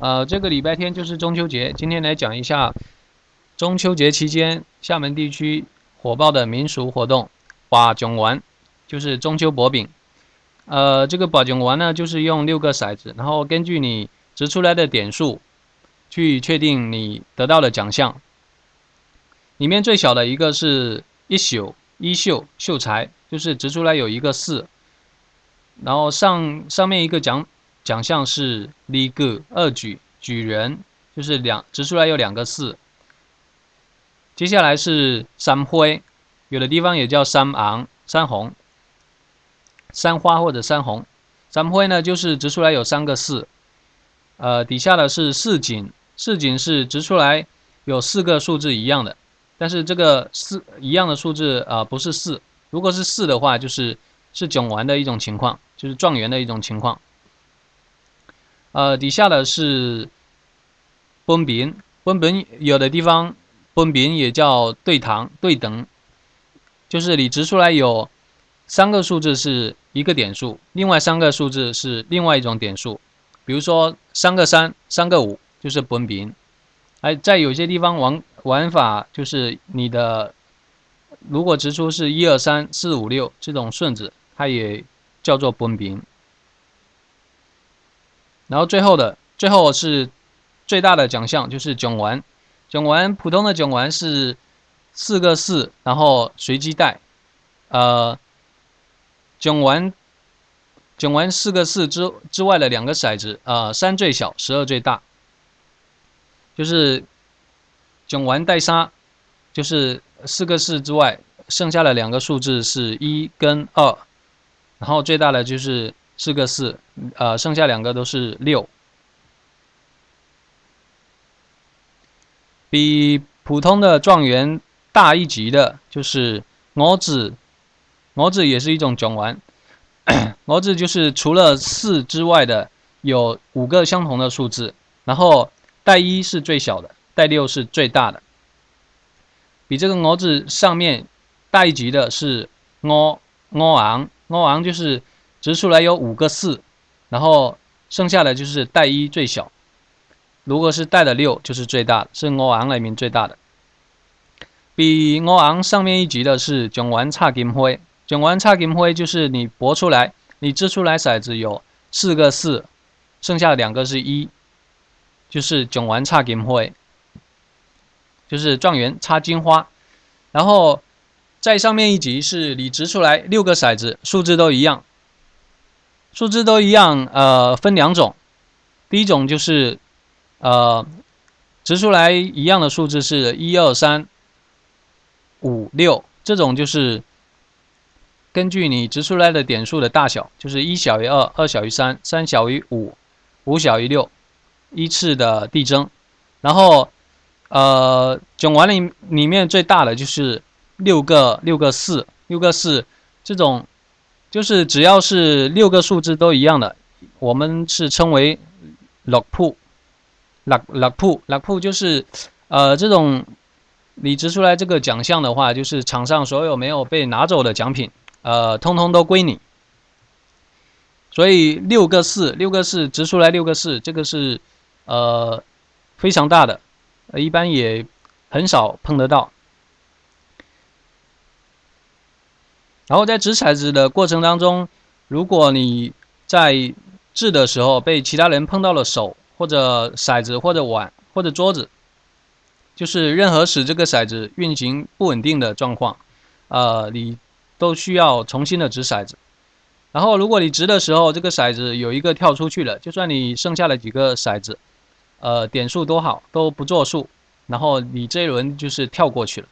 呃，这个礼拜天就是中秋节，今天来讲一下中秋节期间厦门地区火爆的民俗活动——把囧丸，就是中秋薄饼。呃，这个把囧丸呢，就是用六个骰子，然后根据你掷出来的点数，去确定你得到的奖项。里面最小的一个是一宿一秀秀才，就是掷出来有一个四。然后上上面一个奖奖项是立个二举举人，就是两掷出来有两个四。接下来是三灰，有的地方也叫三昂、三红、三花或者三红。三灰呢就是掷出来有三个四。呃，底下的是四锦，四锦是掷出来有四个数字一样的，但是这个四一样的数字啊不是四，如果是四的话就是是囧完的一种情况。就是状元的一种情况。呃，底下的是崩饼，崩饼有的地方崩饼也叫对堂对等，就是你掷出来有三个数字是一个点数，另外三个数字是另外一种点数。比如说三个三，三个五就是崩饼。哎，在有些地方玩玩法就是你的，如果掷出是一二三四五六这种顺子，它也。叫做崩饼，然后最后的最后是最大的奖项，就是囧丸。囧丸普通的囧丸是四个四，然后随机带。呃，囧丸囧丸四个四之之外的两个骰子，呃，三最小，十二最大。就是囧丸带杀，就是四个四之外，剩下的两个数字是一跟二。然后最大的就是四个四，呃，剩下两个都是六。比普通的状元大一级的，就是蛾子，蛾子也是一种种丸。蛾子就是除了四之外的有五个相同的数字，然后带一是最小的，带六是最大的。比这个蛾子上面大一级的是蛾蛾昂。蛾昂就是掷出来有五个四，然后剩下的就是带一最小，如果是带的六就是最大，是欧昂里面最大的。比欧昂上面一级的是囧丸差金灰，囧丸差金灰就是你博出来，你掷出来骰子有四个四，剩下两个是一，就是囧丸差金灰，就是状元插金花，然后。在上面一级是你掷出来六个骰子，数字都一样，数字都一样。呃，分两种，第一种就是呃，植出来一样的数字是一二三五六，这种就是根据你植出来的点数的大小，就是一小于二，二小于三，三小于五，五小于六，依次的递增。然后呃，囧完里里面最大的就是。六个六个四六个四，这种就是只要是六个数字都一样的，我们是称为六铺，六六铺六铺就是呃这种你掷出来这个奖项的话，就是场上所有没有被拿走的奖品，呃，通通都归你。所以六个四六个四掷出来六个四，这个是呃非常大的，一般也很少碰得到。然后在掷骰子的过程当中，如果你在掷的时候被其他人碰到了手或者骰子或者碗或者桌子，就是任何使这个骰子运行不稳定的状况，呃，你都需要重新的掷骰子。然后如果你掷的时候这个骰子有一个跳出去了，就算你剩下了几个骰子，呃，点数多好都不作数，然后你这一轮就是跳过去了。